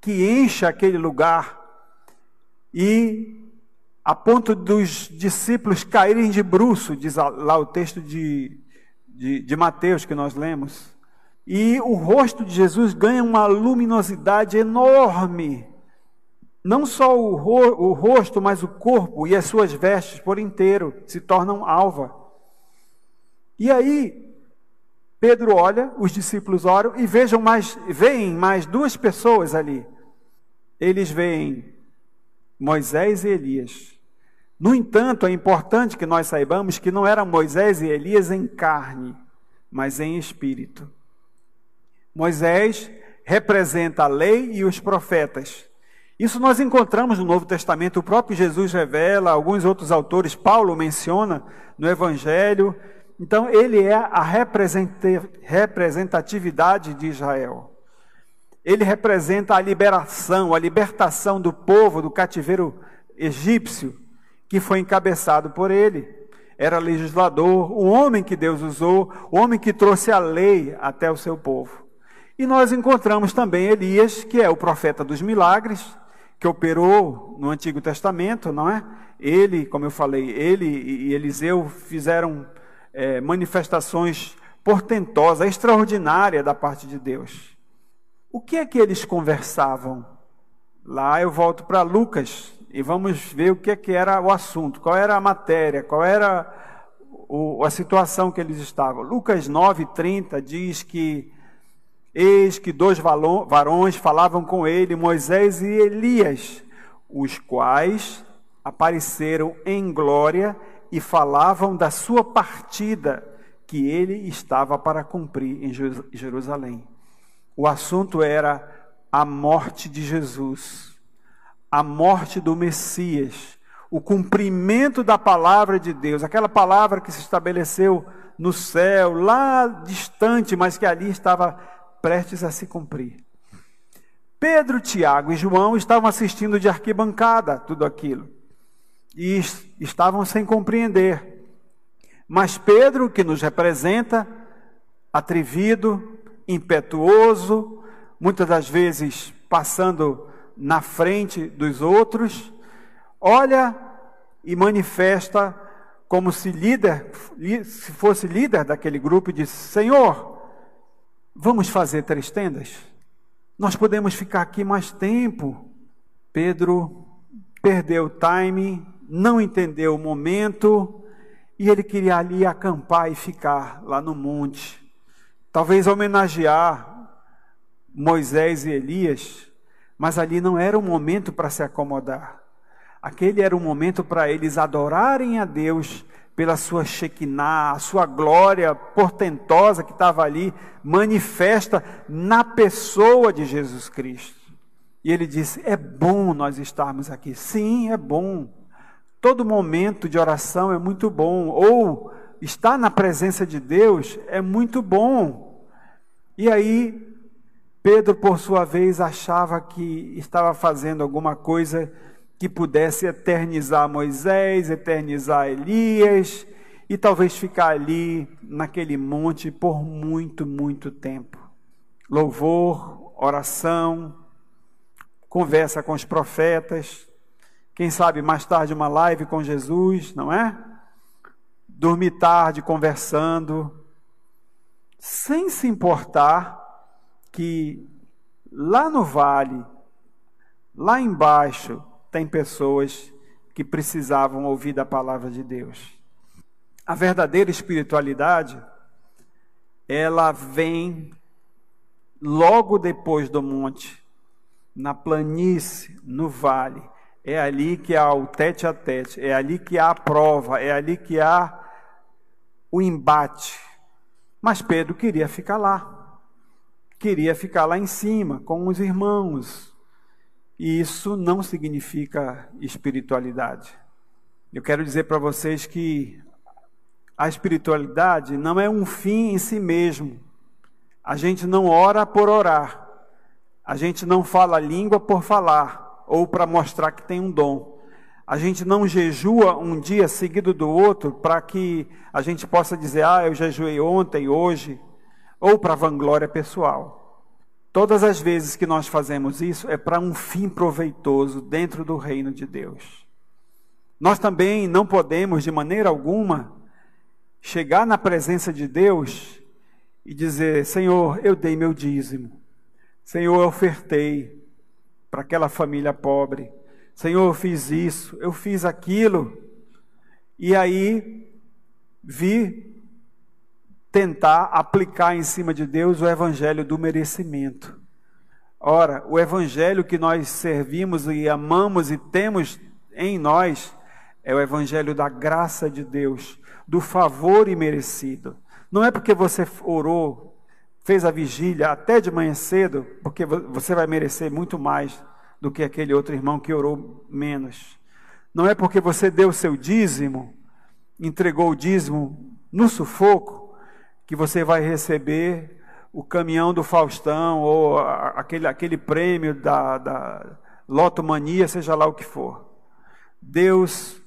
que enche aquele lugar e a ponto dos discípulos caírem de bruço, diz lá o texto de, de, de Mateus que nós lemos. E o rosto de Jesus ganha uma luminosidade enorme. Não só o, ro o rosto, mas o corpo e as suas vestes por inteiro se tornam alva. E aí, Pedro olha, os discípulos oram e vejam mais, veem mais duas pessoas ali. Eles veem Moisés e Elias. No entanto, é importante que nós saibamos que não eram Moisés e Elias em carne, mas em espírito. Moisés representa a lei e os profetas. Isso nós encontramos no Novo Testamento, o próprio Jesus revela, alguns outros autores, Paulo menciona no Evangelho. Então, ele é a representatividade de Israel. Ele representa a liberação, a libertação do povo do cativeiro egípcio, que foi encabeçado por ele. Era legislador, o homem que Deus usou, o homem que trouxe a lei até o seu povo. E nós encontramos também Elias, que é o profeta dos milagres, que operou no Antigo Testamento, não é? Ele, como eu falei, ele e Eliseu fizeram é, manifestações portentosas, extraordinárias da parte de Deus. O que é que eles conversavam? Lá eu volto para Lucas e vamos ver o que é que era o assunto, qual era a matéria, qual era a situação que eles estavam. Lucas 9:30 diz que eis que dois varões falavam com ele, Moisés e Elias, os quais apareceram em glória e falavam da sua partida que ele estava para cumprir em Jerusalém. O assunto era a morte de Jesus, a morte do Messias, o cumprimento da palavra de Deus, aquela palavra que se estabeleceu no céu, lá distante, mas que ali estava prestes a se cumprir. Pedro, Tiago e João estavam assistindo de arquibancada tudo aquilo e estavam sem compreender. Mas Pedro, que nos representa, atrevido, impetuoso, muitas das vezes passando na frente dos outros, olha e manifesta como se líder, se fosse líder daquele grupo e disse: Senhor, vamos fazer três tendas? Nós podemos ficar aqui mais tempo. Pedro perdeu o time, não entendeu o momento e ele queria ali acampar e ficar lá no monte. Talvez homenagear Moisés e Elias, mas ali não era o momento para se acomodar. Aquele era o momento para eles adorarem a Deus pela sua Shekinah, a sua glória portentosa que estava ali, manifesta na pessoa de Jesus Cristo. E ele disse: É bom nós estarmos aqui. Sim, é bom. Todo momento de oração é muito bom, ou estar na presença de Deus é muito bom. E aí, Pedro, por sua vez, achava que estava fazendo alguma coisa que pudesse eternizar Moisés, eternizar Elias, e talvez ficar ali naquele monte por muito, muito tempo. Louvor, oração, conversa com os profetas, quem sabe mais tarde uma live com Jesus, não é? Dormir tarde conversando, sem se importar que lá no vale, lá embaixo, tem pessoas que precisavam ouvir da palavra de Deus. A verdadeira espiritualidade, ela vem logo depois do monte, na planície, no vale. É ali que há o tete a tete, é ali que há a prova, é ali que há o embate. Mas Pedro queria ficar lá, queria ficar lá em cima com os irmãos. E isso não significa espiritualidade. Eu quero dizer para vocês que a espiritualidade não é um fim em si mesmo. A gente não ora por orar. A gente não fala língua por falar ou para mostrar que tem um dom. A gente não jejua um dia seguido do outro para que a gente possa dizer, ah, eu jejuei ontem, hoje, ou para vanglória pessoal. Todas as vezes que nós fazemos isso é para um fim proveitoso dentro do reino de Deus. Nós também não podemos, de maneira alguma, chegar na presença de Deus e dizer: Senhor, eu dei meu dízimo, Senhor, eu ofertei, para aquela família pobre. Senhor, eu fiz isso, eu fiz aquilo. E aí vi tentar aplicar em cima de Deus o evangelho do merecimento. Ora, o evangelho que nós servimos e amamos e temos em nós é o evangelho da graça de Deus, do favor imerecido. Não é porque você orou fez a vigília até de manhã cedo, porque você vai merecer muito mais do que aquele outro irmão que orou menos. Não é porque você deu o seu dízimo, entregou o dízimo no sufoco, que você vai receber o caminhão do Faustão ou aquele, aquele prêmio da, da lotomania, seja lá o que for. Deus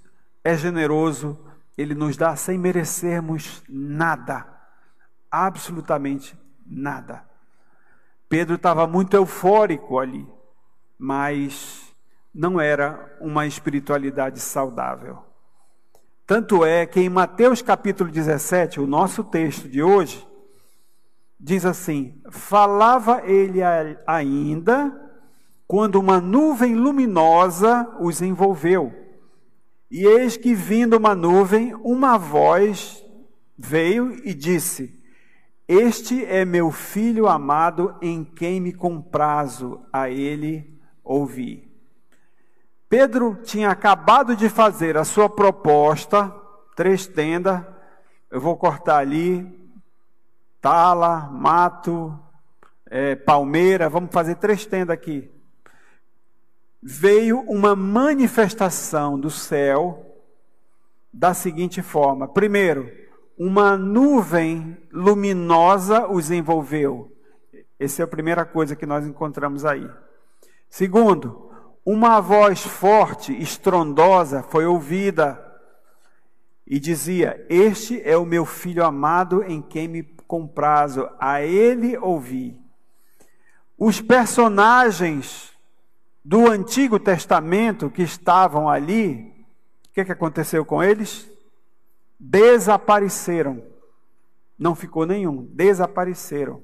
é generoso, Ele nos dá sem merecermos nada, absolutamente nada. Pedro estava muito eufórico ali, mas não era uma espiritualidade saudável. Tanto é que em Mateus capítulo 17, o nosso texto de hoje, diz assim: Falava ele ainda quando uma nuvem luminosa os envolveu. E eis que vindo uma nuvem, uma voz veio e disse: Este é meu filho amado, em quem me comprazo, a ele ouvi. Pedro tinha acabado de fazer a sua proposta, três tendas, eu vou cortar ali, tala, mato, é, palmeira, vamos fazer três tendas aqui. Veio uma manifestação do céu da seguinte forma: primeiro, uma nuvem luminosa os envolveu. Essa é a primeira coisa que nós encontramos aí. Segundo, uma voz forte, estrondosa, foi ouvida e dizia: Este é o meu filho amado em quem me comprazo, a ele ouvi. Os personagens do Antigo Testamento que estavam ali, o que, que aconteceu com eles? Desapareceram. Não ficou nenhum, desapareceram.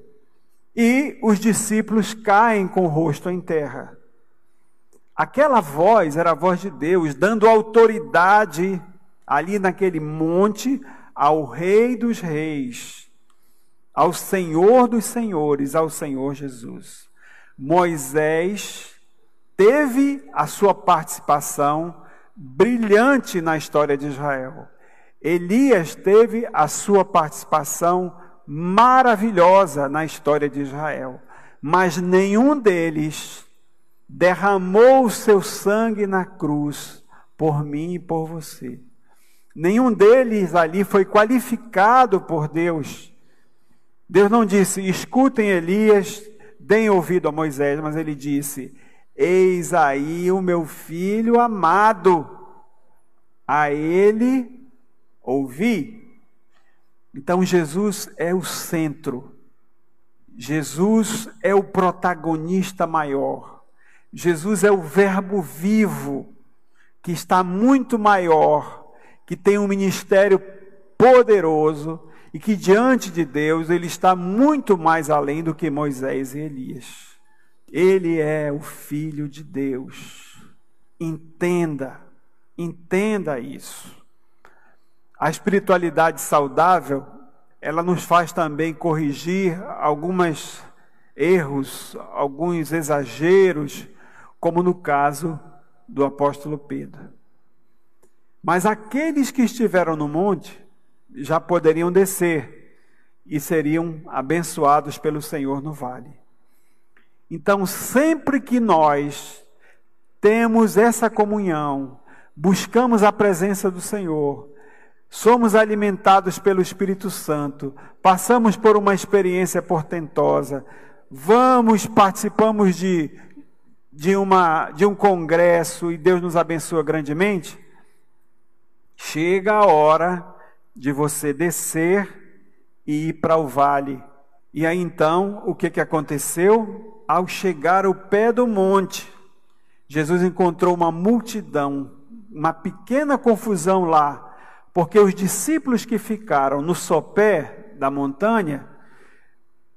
E os discípulos caem com o rosto em terra. Aquela voz era a voz de Deus, dando autoridade ali naquele monte ao Rei dos Reis, ao Senhor dos Senhores, ao Senhor Jesus. Moisés teve a sua participação brilhante na história de Israel. Elias teve a sua participação maravilhosa na história de Israel, mas nenhum deles derramou o seu sangue na cruz por mim e por você. Nenhum deles ali foi qualificado por Deus. Deus não disse, escutem Elias, deem ouvido a Moisés, mas ele disse: Eis aí o meu filho amado, a ele ouvi. Então Jesus é o centro, Jesus é o protagonista maior. Jesus é o Verbo vivo, que está muito maior, que tem um ministério poderoso e que diante de Deus ele está muito mais além do que Moisés e Elias. Ele é o Filho de Deus. Entenda, entenda isso. A espiritualidade saudável, ela nos faz também corrigir alguns erros, alguns exageros como no caso do apóstolo Pedro. Mas aqueles que estiveram no monte já poderiam descer e seriam abençoados pelo Senhor no vale. Então, sempre que nós temos essa comunhão, buscamos a presença do Senhor, somos alimentados pelo Espírito Santo, passamos por uma experiência portentosa, vamos, participamos de de, uma, de um congresso e Deus nos abençoa grandemente, chega a hora de você descer e ir para o vale. E aí então, o que, que aconteceu? Ao chegar ao pé do monte, Jesus encontrou uma multidão, uma pequena confusão lá, porque os discípulos que ficaram no sopé da montanha,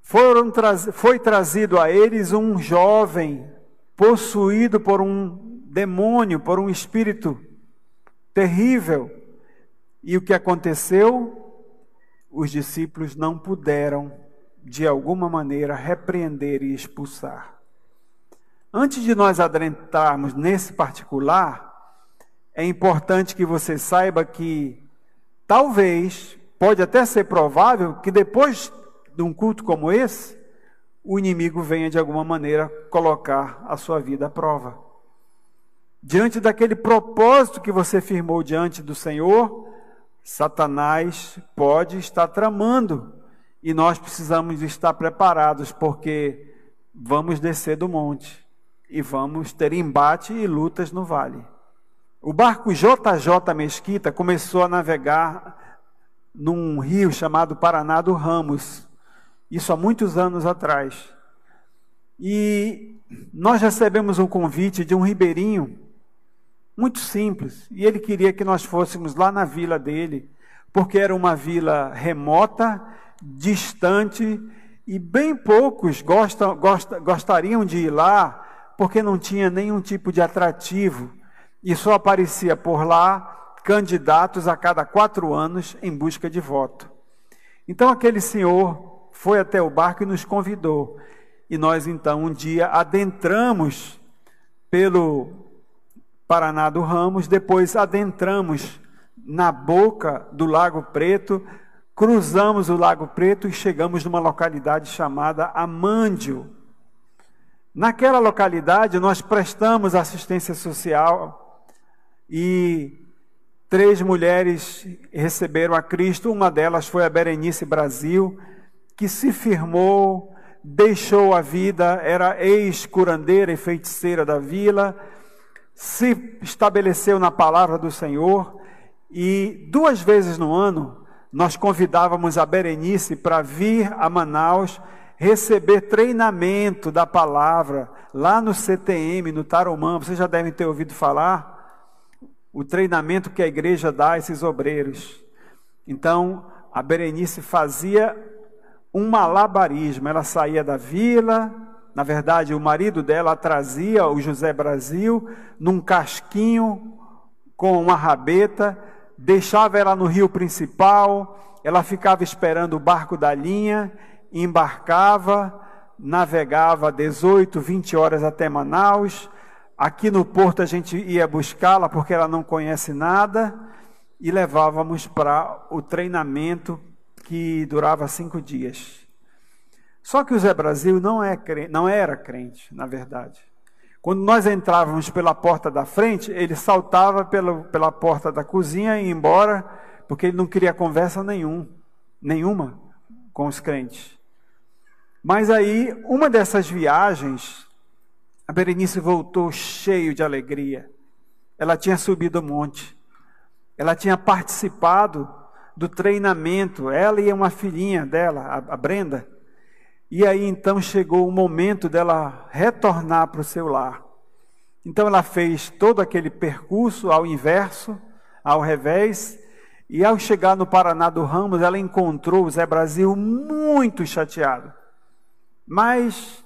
foram foi trazido a eles um jovem possuído por um demônio, por um espírito terrível. E o que aconteceu? Os discípulos não puderam, de alguma maneira, repreender e expulsar. Antes de nós adentrarmos nesse particular, é importante que você saiba que talvez, pode até ser provável, que depois de um culto como esse, o inimigo venha de alguma maneira colocar a sua vida à prova. Diante daquele propósito que você firmou diante do Senhor, Satanás pode estar tramando e nós precisamos estar preparados porque vamos descer do monte e vamos ter embate e lutas no vale. O barco JJ Mesquita começou a navegar num rio chamado Paraná do Ramos, isso há muitos anos atrás. E nós recebemos um convite de um ribeirinho, muito simples, e ele queria que nós fôssemos lá na vila dele, porque era uma vila remota, distante, e bem poucos gostam, gostariam de ir lá, porque não tinha nenhum tipo de atrativo, e só aparecia por lá candidatos a cada quatro anos em busca de voto. Então aquele senhor foi até o barco e nos convidou. E nós então um dia adentramos pelo Paraná do Ramos, depois adentramos na boca do Lago Preto, cruzamos o Lago Preto e chegamos numa localidade chamada Amândio. Naquela localidade nós prestamos assistência social e três mulheres receberam a Cristo, uma delas foi a Berenice Brasil, que se firmou deixou a vida, era ex-curandeira e feiticeira da vila, se estabeleceu na palavra do Senhor. E duas vezes no ano nós convidávamos a Berenice para vir a Manaus receber treinamento da palavra lá no CTM, no Tarumã. Vocês já devem ter ouvido falar o treinamento que a igreja dá a esses obreiros. Então, a Berenice fazia um malabarismo. Ela saía da vila, na verdade, o marido dela trazia o José Brasil num casquinho com uma rabeta, deixava ela no rio principal, ela ficava esperando o barco da linha, embarcava, navegava 18, 20 horas até Manaus. Aqui no porto a gente ia buscá-la porque ela não conhece nada e levávamos para o treinamento que durava cinco dias. Só que o Zé Brasil não, é, não era crente, na verdade. Quando nós entrávamos pela porta da frente, ele saltava pela, pela porta da cozinha e ia embora, porque ele não queria conversa nenhum, nenhuma com os crentes. Mas aí, uma dessas viagens, a Berenice voltou cheio de alegria. Ela tinha subido o monte. Ela tinha participado do treinamento, ela e uma filhinha dela, a Brenda. E aí então chegou o momento dela retornar para o seu lar. Então ela fez todo aquele percurso ao inverso, ao revés, e ao chegar no Paraná do Ramos, ela encontrou o Zé Brasil muito chateado. Mas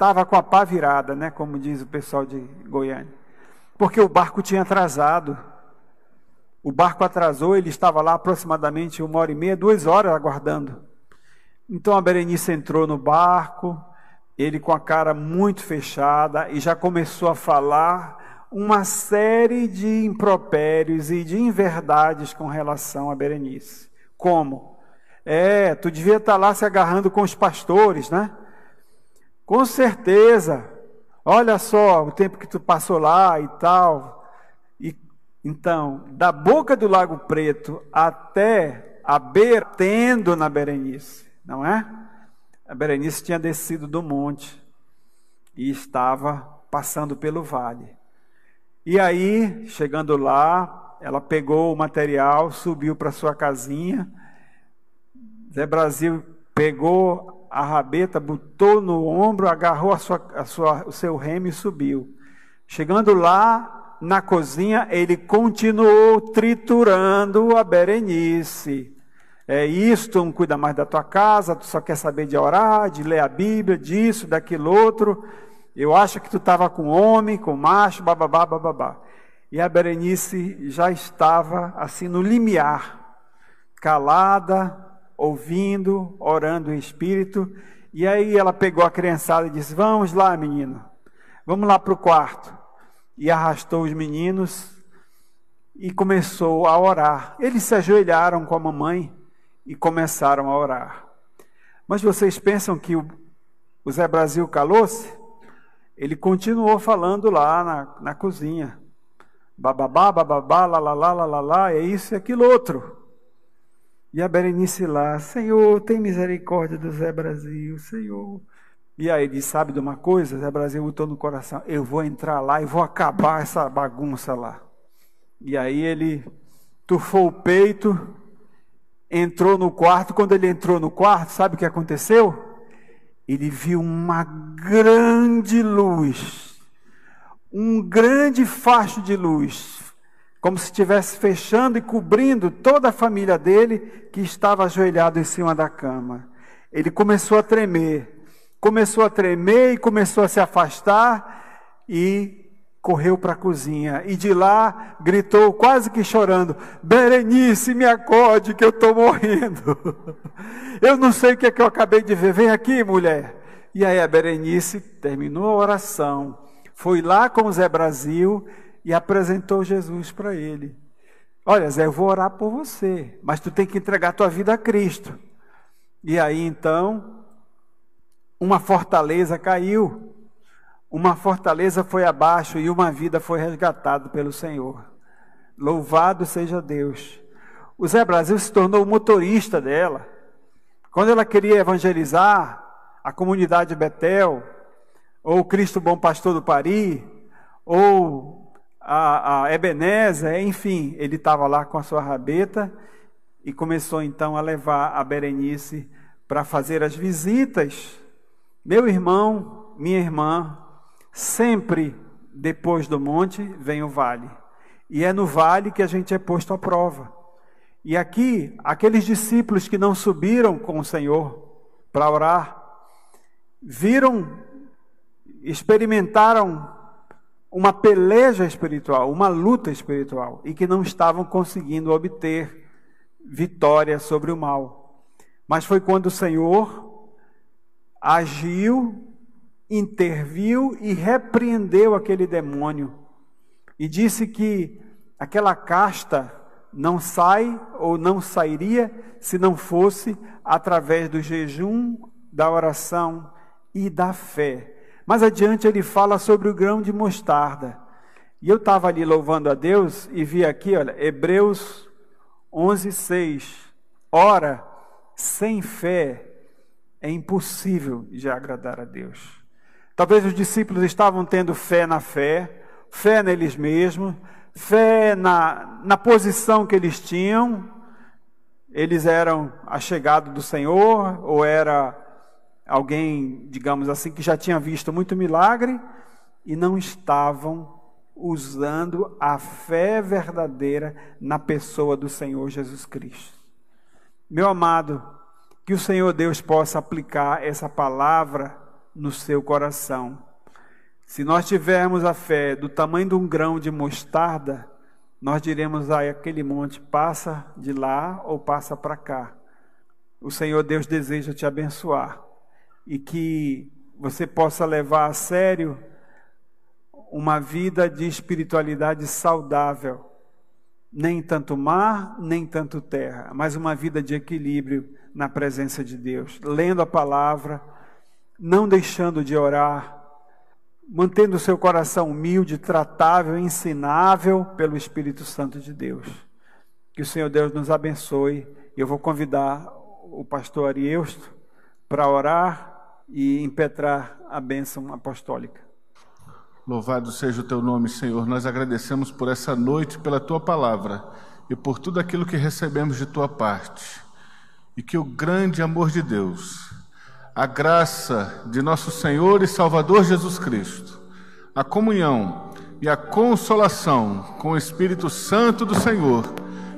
estava com a pá virada, né, como diz o pessoal de Goiânia. Porque o barco tinha atrasado. O barco atrasou, ele estava lá aproximadamente uma hora e meia, duas horas aguardando. Então a Berenice entrou no barco, ele com a cara muito fechada e já começou a falar uma série de impropérios e de inverdades com relação a Berenice. Como? É, tu devia estar lá se agarrando com os pastores, né? Com certeza. Olha só o tempo que tu passou lá e tal. Então, da boca do Lago Preto até a beira, tendo na Berenice, não é? A Berenice tinha descido do monte e estava passando pelo vale. E aí, chegando lá, ela pegou o material, subiu para sua casinha. Zé Brasil pegou a rabeta, botou no ombro, agarrou a sua, a sua, o seu remo e subiu. Chegando lá, na cozinha, ele continuou triturando a Berenice. É isso, tu não cuida mais da tua casa, tu só quer saber de orar, de ler a Bíblia, disso, daquilo outro. Eu acho que tu estava com homem, com macho, bababá, bababá. E a Berenice já estava assim no limiar, calada, ouvindo, orando em espírito. E aí ela pegou a criançada e disse: Vamos lá, menino, vamos lá para o quarto e arrastou os meninos e começou a orar. Eles se ajoelharam com a mamãe e começaram a orar. Mas vocês pensam que o, Zé Brasil calou-se? Ele continuou falando lá na, na cozinha. Bababá, bababá, lá, lá, lá, lá, lá, lá, é isso e aquilo outro. E a Berenice lá, Senhor, tem misericórdia do Zé Brasil, Senhor. E aí ele sabe de uma coisa? Zé Brasil botou no coração, eu vou entrar lá e vou acabar essa bagunça lá. E aí ele tufou o peito, entrou no quarto. Quando ele entrou no quarto, sabe o que aconteceu? ele viu uma grande luz, um grande facho de luz, como se estivesse fechando e cobrindo toda a família dele que estava ajoelhado em cima da cama. Ele começou a tremer, começou a tremer e começou a se afastar e correu para a cozinha e de lá gritou quase que chorando: Berenice, me acorde que eu estou morrendo. eu não sei o que é que eu acabei de ver, vem aqui, mulher. E aí a Berenice terminou a oração, foi lá com o Zé Brasil e apresentou Jesus para ele. Olha, Zé, eu vou orar por você, mas tu tem que entregar tua vida a Cristo. E aí então, uma fortaleza caiu, uma fortaleza foi abaixo e uma vida foi resgatada pelo Senhor. Louvado seja Deus. O Zé Brasil se tornou o motorista dela. Quando ela queria evangelizar a comunidade Betel, ou Cristo Bom Pastor do Pari, ou a, a Ebenezer, enfim, ele estava lá com a sua rabeta e começou então a levar a Berenice para fazer as visitas. Meu irmão, minha irmã, sempre depois do monte vem o vale. E é no vale que a gente é posto à prova. E aqui, aqueles discípulos que não subiram com o Senhor para orar, viram, experimentaram uma peleja espiritual, uma luta espiritual, e que não estavam conseguindo obter vitória sobre o mal. Mas foi quando o Senhor agiu, interviu e repreendeu aquele demônio, e disse que aquela casta não sai ou não sairia se não fosse através do jejum, da oração e da fé. Mais adiante ele fala sobre o grão de mostarda. E eu estava ali louvando a Deus e vi aqui, olha, Hebreus 11, 6. Ora, sem fé é impossível de agradar a Deus. Talvez os discípulos estavam tendo fé na fé, fé neles mesmos, fé na, na posição que eles tinham. Eles eram achegados do Senhor, ou era alguém, digamos assim, que já tinha visto muito milagre e não estavam usando a fé verdadeira na pessoa do Senhor Jesus Cristo. Meu amado, que o Senhor Deus possa aplicar essa palavra no seu coração. Se nós tivermos a fé do tamanho de um grão de mostarda, nós diremos a aquele monte: passa de lá ou passa para cá. O Senhor Deus deseja te abençoar e que você possa levar a sério uma vida de espiritualidade saudável. Nem tanto mar, nem tanto terra, mas uma vida de equilíbrio na presença de Deus, lendo a palavra, não deixando de orar, mantendo o seu coração humilde, tratável, ensinável pelo Espírito Santo de Deus. Que o Senhor Deus nos abençoe. Eu vou convidar o pastor Arieusto para orar e impetrar a bênção apostólica. Louvado seja o teu nome, Senhor. Nós agradecemos por essa noite, pela tua palavra e por tudo aquilo que recebemos de tua parte. E que o grande amor de Deus, a graça de nosso Senhor e Salvador Jesus Cristo, a comunhão e a consolação com o Espírito Santo do Senhor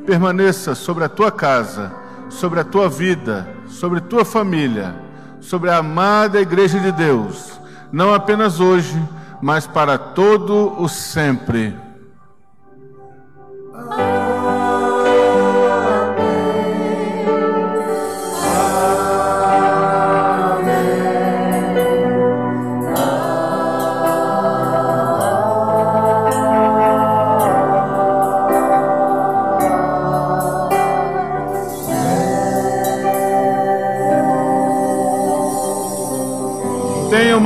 permaneça sobre a tua casa, sobre a tua vida, sobre tua família sobre a amada Igreja de Deus, não apenas hoje, mas para todo o sempre.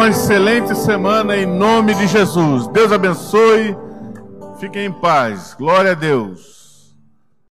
Uma excelente semana em nome de Jesus. Deus abençoe. Fiquem em paz. Glória a Deus.